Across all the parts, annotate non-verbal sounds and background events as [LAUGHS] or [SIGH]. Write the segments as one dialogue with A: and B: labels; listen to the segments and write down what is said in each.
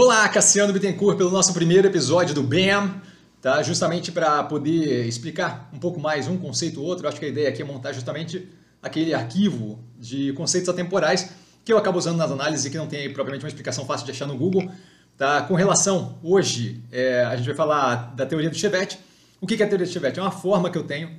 A: Olá, Cassiano Bittencourt, pelo nosso primeiro episódio do BAM, tá? justamente para poder explicar um pouco mais um conceito ou outro. Acho que a ideia aqui é montar justamente aquele arquivo de conceitos atemporais que eu acabo usando nas análises e que não tem propriamente uma explicação fácil de achar no Google. Tá? Com relação, hoje, é, a gente vai falar da teoria do Chevette. O que é a teoria do Chevette? É uma forma que eu tenho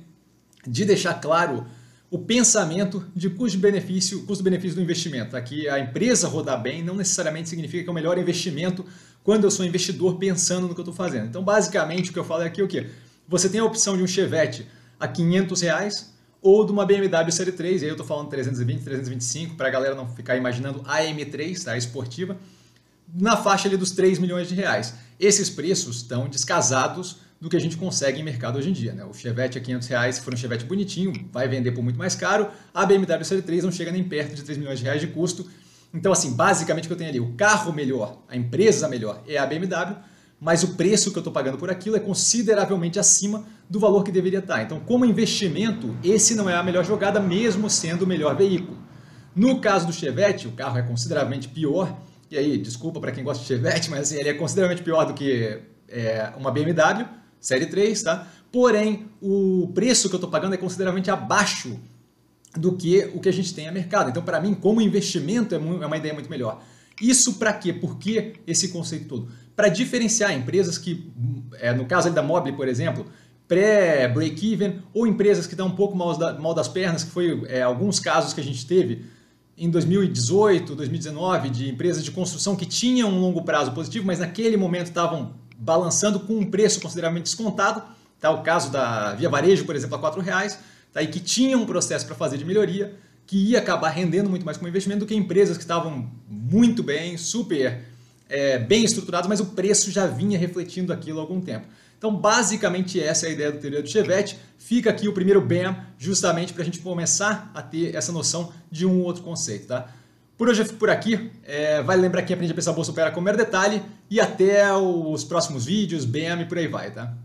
A: de deixar claro o pensamento de custo-benefício, custo-benefício do investimento. Aqui a empresa rodar bem não necessariamente significa que é o melhor investimento quando eu sou investidor pensando no que eu estou fazendo. Então, basicamente, o que eu falo é aqui é o quê? Você tem a opção de um Chevette a 500 reais ou de uma BMW Série 3, e aí eu estou falando 320, 325, para a galera não ficar imaginando a M3, tá? a esportiva, na faixa ali dos 3 milhões de reais. Esses preços estão descasados do que a gente consegue em mercado hoje em dia. Né? O Chevette a 500 reais, se for um Chevette bonitinho, vai vender por muito mais caro. A BMW Série 3 não chega nem perto de 3 milhões de reais de custo. Então, assim, basicamente o que eu tenho ali, o carro melhor, a empresa melhor é a BMW, mas o preço que eu estou pagando por aquilo é consideravelmente acima do valor que deveria estar. Então, como investimento, esse não é a melhor jogada, mesmo sendo o melhor veículo. No caso do Chevette, o carro é consideravelmente pior, e aí, desculpa para quem gosta de Chevette, [LAUGHS] mas assim, ele é consideravelmente pior do que é, uma BMW, Série 3, tá? Porém, o preço que eu estou pagando é consideravelmente abaixo do que o que a gente tem a mercado. Então, para mim, como investimento, é, é uma ideia muito melhor. Isso para quê? Por que esse conceito todo? Para diferenciar empresas que, é, no caso da Mobile, por exemplo, pré-break-even, ou empresas que estão um pouco mal, das pernas, que foi é, alguns casos que a gente teve em 2018, 2019, de empresas de construção que tinham um longo prazo positivo, mas naquele momento estavam balançando com um preço consideravelmente descontado, tá? o caso da Via Varejo, por exemplo, a R$ reais, tá? e que tinha um processo para fazer de melhoria, que ia acabar rendendo muito mais como investimento do que empresas que estavam muito bem, super é, bem estruturadas, mas o preço já vinha refletindo aquilo há algum tempo. Então, basicamente, essa é a ideia do teoria do Chevette. Fica aqui o primeiro BAM, justamente para a gente começar a ter essa noção de um outro conceito. Tá? Por hoje eu fico por aqui. É, vale lembrar que aprende a pensar bolsa opera com maior detalhe. E até os próximos vídeos, BM e por aí vai, tá?